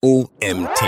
OMT.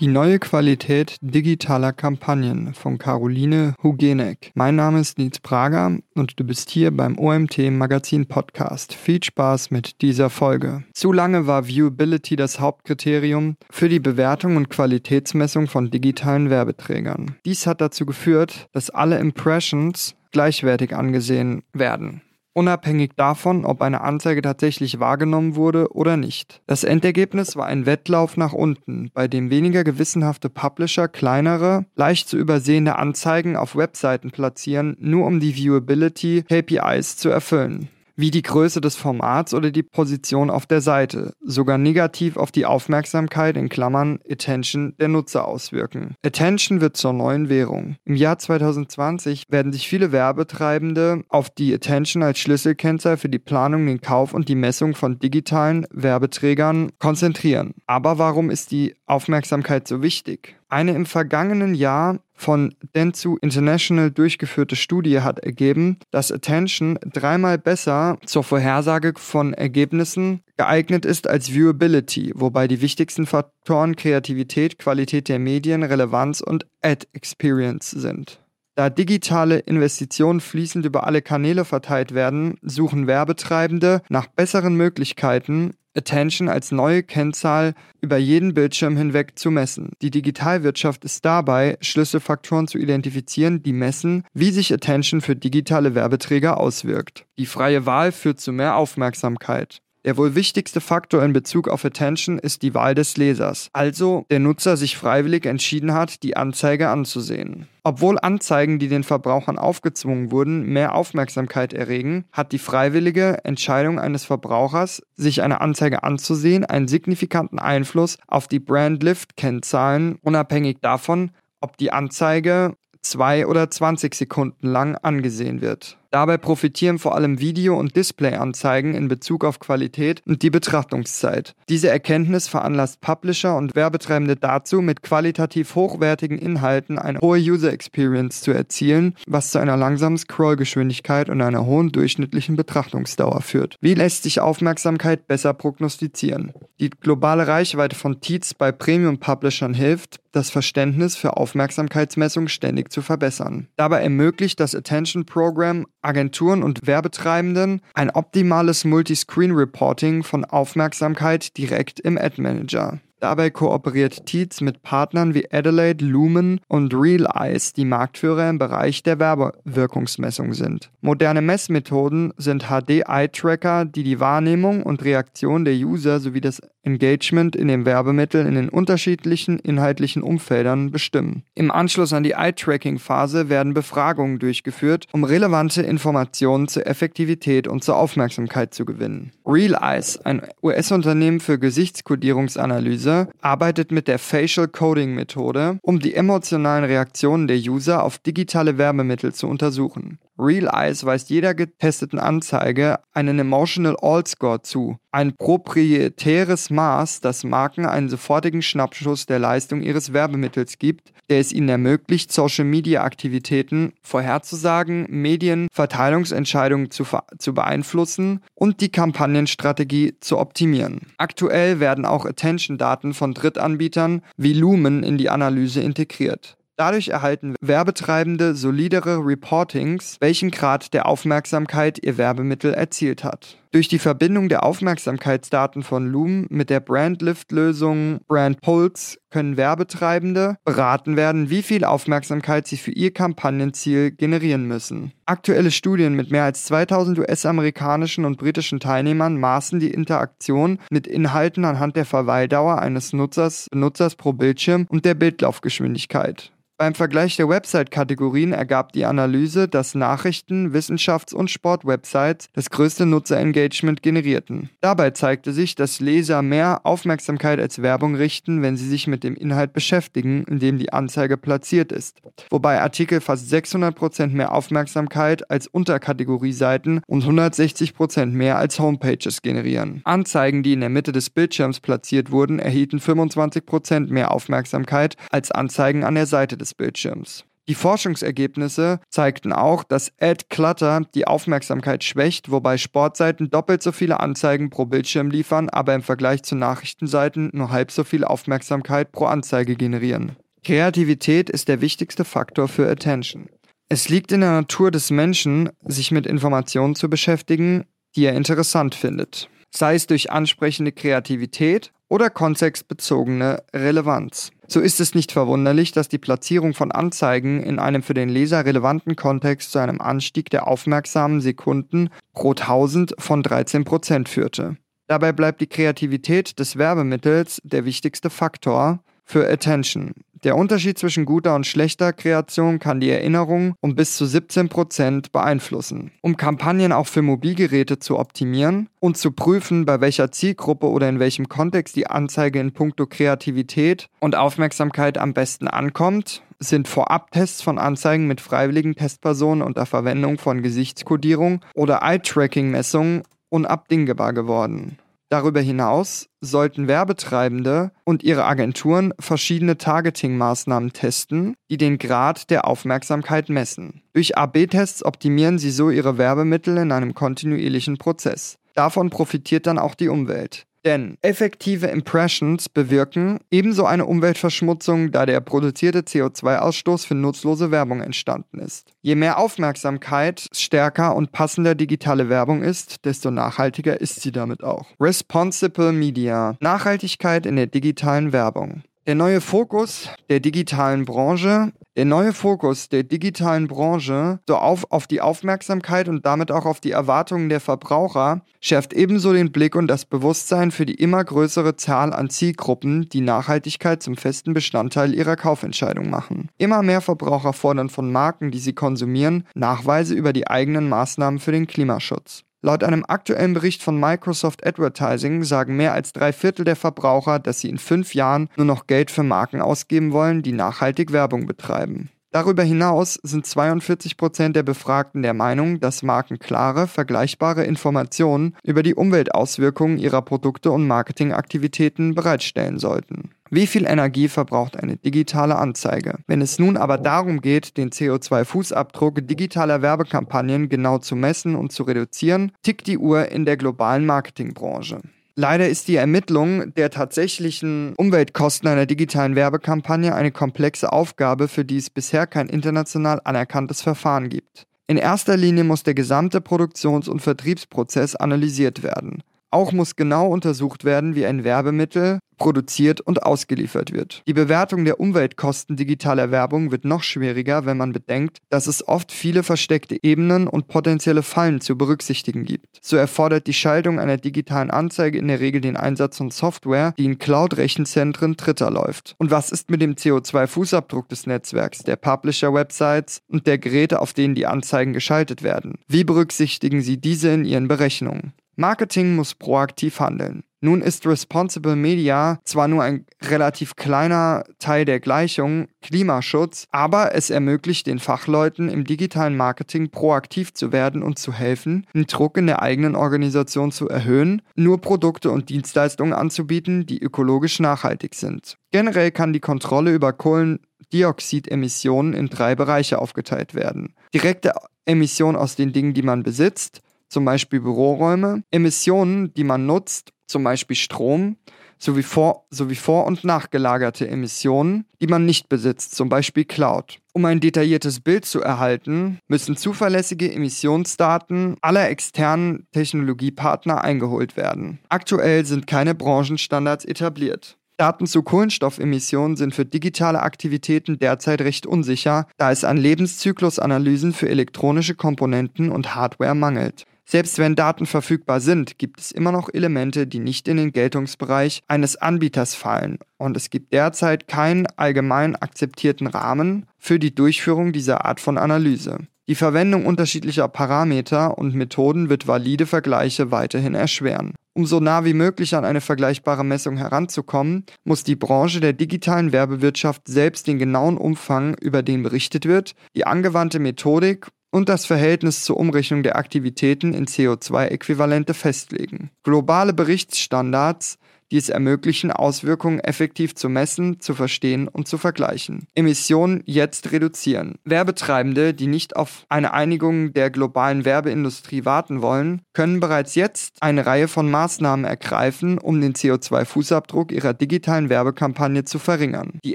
Die neue Qualität digitaler Kampagnen von Caroline Hugenek. Mein Name ist Nils Prager und du bist hier beim OMT Magazin Podcast. Viel Spaß mit dieser Folge. Zu lange war Viewability das Hauptkriterium für die Bewertung und Qualitätsmessung von digitalen Werbeträgern. Dies hat dazu geführt, dass alle Impressions gleichwertig angesehen werden unabhängig davon, ob eine Anzeige tatsächlich wahrgenommen wurde oder nicht. Das Endergebnis war ein Wettlauf nach unten, bei dem weniger gewissenhafte Publisher kleinere, leicht zu übersehende Anzeigen auf Webseiten platzieren, nur um die Viewability KPIs zu erfüllen wie die Größe des Formats oder die Position auf der Seite, sogar negativ auf die Aufmerksamkeit in Klammern Attention der Nutzer auswirken. Attention wird zur neuen Währung. Im Jahr 2020 werden sich viele Werbetreibende auf die Attention als Schlüsselkennzahl für die Planung, den Kauf und die Messung von digitalen Werbeträgern konzentrieren. Aber warum ist die Aufmerksamkeit so wichtig? Eine im vergangenen Jahr von Dentsu International durchgeführte Studie hat ergeben, dass Attention dreimal besser zur Vorhersage von Ergebnissen geeignet ist als Viewability, wobei die wichtigsten Faktoren Kreativität, Qualität der Medien, Relevanz und Ad Experience sind. Da digitale Investitionen fließend über alle Kanäle verteilt werden, suchen Werbetreibende nach besseren Möglichkeiten, Attention als neue Kennzahl über jeden Bildschirm hinweg zu messen. Die Digitalwirtschaft ist dabei, Schlüsselfaktoren zu identifizieren, die messen, wie sich Attention für digitale Werbeträger auswirkt. Die freie Wahl führt zu mehr Aufmerksamkeit. Der wohl wichtigste Faktor in Bezug auf Attention ist die Wahl des Lesers, also der Nutzer sich freiwillig entschieden hat, die Anzeige anzusehen. Obwohl Anzeigen, die den Verbrauchern aufgezwungen wurden, mehr Aufmerksamkeit erregen, hat die freiwillige Entscheidung eines Verbrauchers, sich eine Anzeige anzusehen, einen signifikanten Einfluss auf die Brand-Lift-Kennzahlen, unabhängig davon, ob die Anzeige zwei oder 20 Sekunden lang angesehen wird. Dabei profitieren vor allem Video- und Displayanzeigen in Bezug auf Qualität und die Betrachtungszeit. Diese Erkenntnis veranlasst Publisher und Werbetreibende dazu, mit qualitativ hochwertigen Inhalten eine hohe User Experience zu erzielen, was zu einer langsamen Scrollgeschwindigkeit und einer hohen durchschnittlichen Betrachtungsdauer führt. Wie lässt sich Aufmerksamkeit besser prognostizieren? Die globale Reichweite von Teats bei Premium-Publishern hilft, das Verständnis für Aufmerksamkeitsmessung ständig zu verbessern. Dabei ermöglicht das Attention Program Agenturen und Werbetreibenden ein optimales Multiscreen-Reporting von Aufmerksamkeit direkt im Ad Manager. Dabei kooperiert Tietz mit Partnern wie Adelaide, Lumen und Real Eyes, die Marktführer im Bereich der Werbewirkungsmessung sind. Moderne Messmethoden sind HD-Eye-Tracker, die die Wahrnehmung und Reaktion der User sowie das Engagement in den Werbemitteln in den unterschiedlichen inhaltlichen Umfeldern bestimmen. Im Anschluss an die Eye-Tracking-Phase werden Befragungen durchgeführt, um relevante Informationen zur Effektivität und zur Aufmerksamkeit zu gewinnen. Real Eyes, ein US-Unternehmen für Gesichtskodierungsanalyse, arbeitet mit der Facial Coding Methode, um die emotionalen Reaktionen der User auf digitale Werbemittel zu untersuchen. Real Eyes weist jeder getesteten Anzeige einen Emotional All Score zu, ein proprietäres Maß, das Marken einen sofortigen Schnappschuss der Leistung ihres Werbemittels gibt, der es ihnen ermöglicht, Social-Media-Aktivitäten vorherzusagen, Medienverteilungsentscheidungen zu, zu beeinflussen und die Kampagnenstrategie zu optimieren. Aktuell werden auch Attention-Daten von Drittanbietern wie Lumen in die Analyse integriert. Dadurch erhalten Werbetreibende solidere Reportings, welchen Grad der Aufmerksamkeit ihr Werbemittel erzielt hat. Durch die Verbindung der Aufmerksamkeitsdaten von Loom mit der Brandlift-Lösung Brand Pulse können Werbetreibende beraten werden, wie viel Aufmerksamkeit sie für ihr Kampagnenziel generieren müssen. Aktuelle Studien mit mehr als 2000 US-amerikanischen und britischen Teilnehmern maßen die Interaktion mit Inhalten anhand der Verweildauer eines Nutzers, Benutzers pro Bildschirm und der Bildlaufgeschwindigkeit. Beim Vergleich der Website-Kategorien ergab die Analyse, dass Nachrichten-, Wissenschafts- und Sport-Websites das größte Nutzerengagement generierten. Dabei zeigte sich, dass Leser mehr Aufmerksamkeit als Werbung richten, wenn sie sich mit dem Inhalt beschäftigen, in dem die Anzeige platziert ist. Wobei Artikel fast 600% mehr Aufmerksamkeit als Unterkategorieseiten und 160% mehr als Homepages generieren. Anzeigen, die in der Mitte des Bildschirms platziert wurden, erhielten 25% mehr Aufmerksamkeit als Anzeigen an der Seite des des Bildschirms. Die Forschungsergebnisse zeigten auch, dass Ad Clutter die Aufmerksamkeit schwächt, wobei Sportseiten doppelt so viele Anzeigen pro Bildschirm liefern, aber im Vergleich zu Nachrichtenseiten nur halb so viel Aufmerksamkeit pro Anzeige generieren. Kreativität ist der wichtigste Faktor für Attention. Es liegt in der Natur des Menschen, sich mit Informationen zu beschäftigen, die er interessant findet, sei es durch ansprechende Kreativität oder kontextbezogene Relevanz. So ist es nicht verwunderlich, dass die Platzierung von Anzeigen in einem für den Leser relevanten Kontext zu einem Anstieg der aufmerksamen Sekunden pro 1000 von 13% führte. Dabei bleibt die Kreativität des Werbemittels der wichtigste Faktor für Attention. Der Unterschied zwischen guter und schlechter Kreation kann die Erinnerung um bis zu 17% beeinflussen. Um Kampagnen auch für Mobilgeräte zu optimieren und zu prüfen, bei welcher Zielgruppe oder in welchem Kontext die Anzeige in puncto Kreativität und Aufmerksamkeit am besten ankommt, sind Vorabtests von Anzeigen mit freiwilligen Testpersonen unter Verwendung von Gesichtskodierung oder Eye-Tracking-Messungen unabdingbar geworden. Darüber hinaus sollten Werbetreibende und ihre Agenturen verschiedene Targeting-Maßnahmen testen, die den Grad der Aufmerksamkeit messen. Durch AB-Tests optimieren sie so ihre Werbemittel in einem kontinuierlichen Prozess. Davon profitiert dann auch die Umwelt. Denn effektive Impressions bewirken ebenso eine Umweltverschmutzung, da der produzierte CO2-Ausstoß für nutzlose Werbung entstanden ist. Je mehr Aufmerksamkeit, stärker und passender digitale Werbung ist, desto nachhaltiger ist sie damit auch. Responsible Media. Nachhaltigkeit in der digitalen Werbung. Der neue Fokus der digitalen Branche der neue Fokus der digitalen Branche so auf, auf die Aufmerksamkeit und damit auch auf die Erwartungen der Verbraucher schärft ebenso den Blick und das Bewusstsein für die immer größere Zahl an Zielgruppen, die Nachhaltigkeit zum festen Bestandteil ihrer Kaufentscheidung machen. Immer mehr Verbraucher fordern von Marken, die sie konsumieren, Nachweise über die eigenen Maßnahmen für den Klimaschutz. Laut einem aktuellen Bericht von Microsoft Advertising sagen mehr als drei Viertel der Verbraucher, dass sie in fünf Jahren nur noch Geld für Marken ausgeben wollen, die nachhaltig Werbung betreiben. Darüber hinaus sind 42 Prozent der Befragten der Meinung, dass Marken klare, vergleichbare Informationen über die Umweltauswirkungen ihrer Produkte und Marketingaktivitäten bereitstellen sollten. Wie viel Energie verbraucht eine digitale Anzeige? Wenn es nun aber darum geht, den CO2-Fußabdruck digitaler Werbekampagnen genau zu messen und zu reduzieren, tickt die Uhr in der globalen Marketingbranche. Leider ist die Ermittlung der tatsächlichen Umweltkosten einer digitalen Werbekampagne eine komplexe Aufgabe, für die es bisher kein international anerkanntes Verfahren gibt. In erster Linie muss der gesamte Produktions- und Vertriebsprozess analysiert werden. Auch muss genau untersucht werden, wie ein Werbemittel produziert und ausgeliefert wird. Die Bewertung der Umweltkosten digitaler Werbung wird noch schwieriger, wenn man bedenkt, dass es oft viele versteckte Ebenen und potenzielle Fallen zu berücksichtigen gibt. So erfordert die Schaltung einer digitalen Anzeige in der Regel den Einsatz von Software, die in Cloud-Rechenzentren Dritter läuft. Und was ist mit dem CO2-Fußabdruck des Netzwerks, der Publisher-Websites und der Geräte, auf denen die Anzeigen geschaltet werden? Wie berücksichtigen Sie diese in Ihren Berechnungen? Marketing muss proaktiv handeln. Nun ist Responsible Media zwar nur ein relativ kleiner Teil der Gleichung Klimaschutz, aber es ermöglicht den Fachleuten im digitalen Marketing proaktiv zu werden und zu helfen, den Druck in der eigenen Organisation zu erhöhen, nur Produkte und Dienstleistungen anzubieten, die ökologisch nachhaltig sind. Generell kann die Kontrolle über Kohlendioxidemissionen in drei Bereiche aufgeteilt werden. Direkte Emissionen aus den Dingen, die man besitzt, zum Beispiel Büroräume, Emissionen, die man nutzt, zum Beispiel Strom, sowie vor, sowie vor- und nachgelagerte Emissionen, die man nicht besitzt, zum Beispiel Cloud. Um ein detailliertes Bild zu erhalten, müssen zuverlässige Emissionsdaten aller externen Technologiepartner eingeholt werden. Aktuell sind keine Branchenstandards etabliert. Daten zu Kohlenstoffemissionen sind für digitale Aktivitäten derzeit recht unsicher, da es an Lebenszyklusanalysen für elektronische Komponenten und Hardware mangelt. Selbst wenn Daten verfügbar sind, gibt es immer noch Elemente, die nicht in den Geltungsbereich eines Anbieters fallen und es gibt derzeit keinen allgemein akzeptierten Rahmen für die Durchführung dieser Art von Analyse. Die Verwendung unterschiedlicher Parameter und Methoden wird valide Vergleiche weiterhin erschweren. Um so nah wie möglich an eine vergleichbare Messung heranzukommen, muss die Branche der digitalen Werbewirtschaft selbst den genauen Umfang, über den berichtet wird, die angewandte Methodik und das Verhältnis zur Umrechnung der Aktivitäten in CO2-Äquivalente festlegen. Globale Berichtsstandards die es ermöglichen, Auswirkungen effektiv zu messen, zu verstehen und zu vergleichen. Emissionen jetzt reduzieren. Werbetreibende, die nicht auf eine Einigung der globalen Werbeindustrie warten wollen, können bereits jetzt eine Reihe von Maßnahmen ergreifen, um den CO2-Fußabdruck ihrer digitalen Werbekampagne zu verringern. Die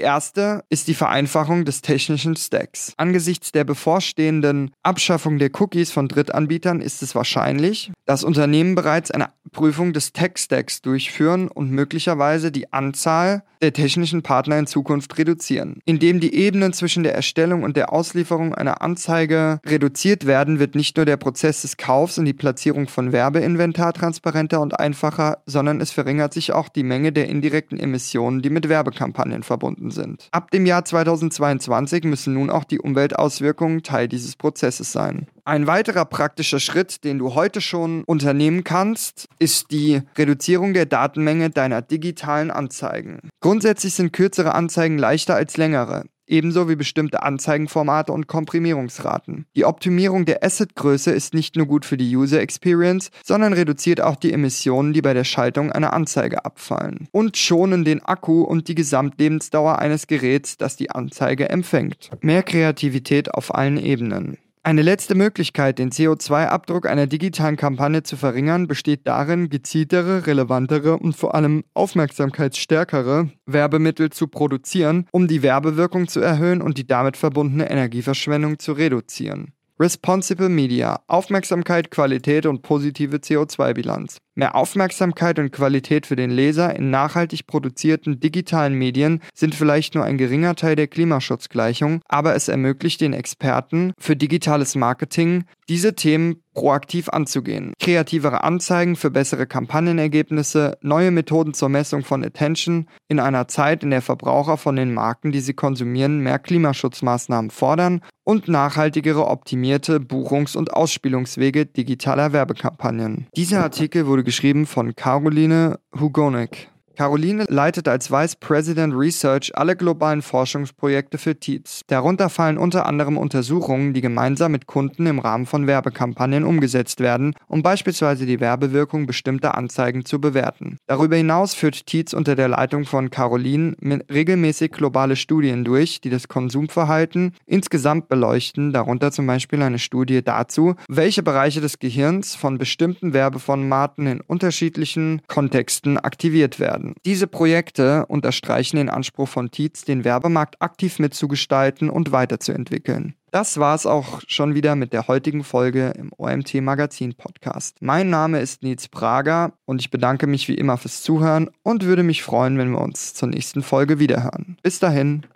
erste ist die Vereinfachung des technischen Stacks. Angesichts der bevorstehenden Abschaffung der Cookies von Drittanbietern ist es wahrscheinlich, dass Unternehmen bereits eine Prüfung des Tech-Stacks durchführen und möglicherweise die Anzahl der technischen Partner in Zukunft reduzieren. Indem die Ebenen zwischen der Erstellung und der Auslieferung einer Anzeige reduziert werden, wird nicht nur der Prozess des Kaufs und die Platzierung von Werbeinventar transparenter und einfacher, sondern es verringert sich auch die Menge der indirekten Emissionen, die mit Werbekampagnen verbunden sind. Ab dem Jahr 2022 müssen nun auch die Umweltauswirkungen Teil dieses Prozesses sein. Ein weiterer praktischer Schritt, den du heute schon unternehmen kannst, ist die Reduzierung der Datenmenge deiner digitalen Anzeigen. Grundsätzlich sind kürzere Anzeigen leichter als längere ebenso wie bestimmte Anzeigenformate und Komprimierungsraten. Die Optimierung der Assetgröße ist nicht nur gut für die User Experience, sondern reduziert auch die Emissionen, die bei der Schaltung einer Anzeige abfallen. Und schonen den Akku und die Gesamtlebensdauer eines Geräts, das die Anzeige empfängt. Mehr Kreativität auf allen Ebenen. Eine letzte Möglichkeit, den CO2-Abdruck einer digitalen Kampagne zu verringern, besteht darin, gezieltere, relevantere und vor allem aufmerksamkeitsstärkere Werbemittel zu produzieren, um die Werbewirkung zu erhöhen und die damit verbundene Energieverschwendung zu reduzieren. Responsible Media. Aufmerksamkeit, Qualität und positive CO2-Bilanz. Mehr Aufmerksamkeit und Qualität für den Leser in nachhaltig produzierten digitalen Medien sind vielleicht nur ein geringer Teil der Klimaschutzgleichung, aber es ermöglicht den Experten für digitales Marketing, diese Themen proaktiv anzugehen. Kreativere Anzeigen für bessere Kampagnenergebnisse, neue Methoden zur Messung von Attention in einer Zeit, in der Verbraucher von den Marken, die sie konsumieren, mehr Klimaschutzmaßnahmen fordern und nachhaltigere optimierte Buchungs- und Ausspielungswege digitaler Werbekampagnen. Dieser Artikel wurde geschrieben von Caroline Hugonek. Caroline leitet als Vice President Research alle globalen Forschungsprojekte für Tietz. Darunter fallen unter anderem Untersuchungen, die gemeinsam mit Kunden im Rahmen von Werbekampagnen umgesetzt werden, um beispielsweise die Werbewirkung bestimmter Anzeigen zu bewerten. Darüber hinaus führt Tietz unter der Leitung von Caroline regelmäßig globale Studien durch, die das Konsumverhalten insgesamt beleuchten, darunter zum Beispiel eine Studie dazu, welche Bereiche des Gehirns von bestimmten Werbeformaten in unterschiedlichen Kontexten aktiviert werden. Diese Projekte unterstreichen den Anspruch von Tietz, den Werbemarkt aktiv mitzugestalten und weiterzuentwickeln. Das war es auch schon wieder mit der heutigen Folge im OMT Magazin Podcast. Mein Name ist Nils Prager und ich bedanke mich wie immer fürs Zuhören und würde mich freuen, wenn wir uns zur nächsten Folge wiederhören. Bis dahin.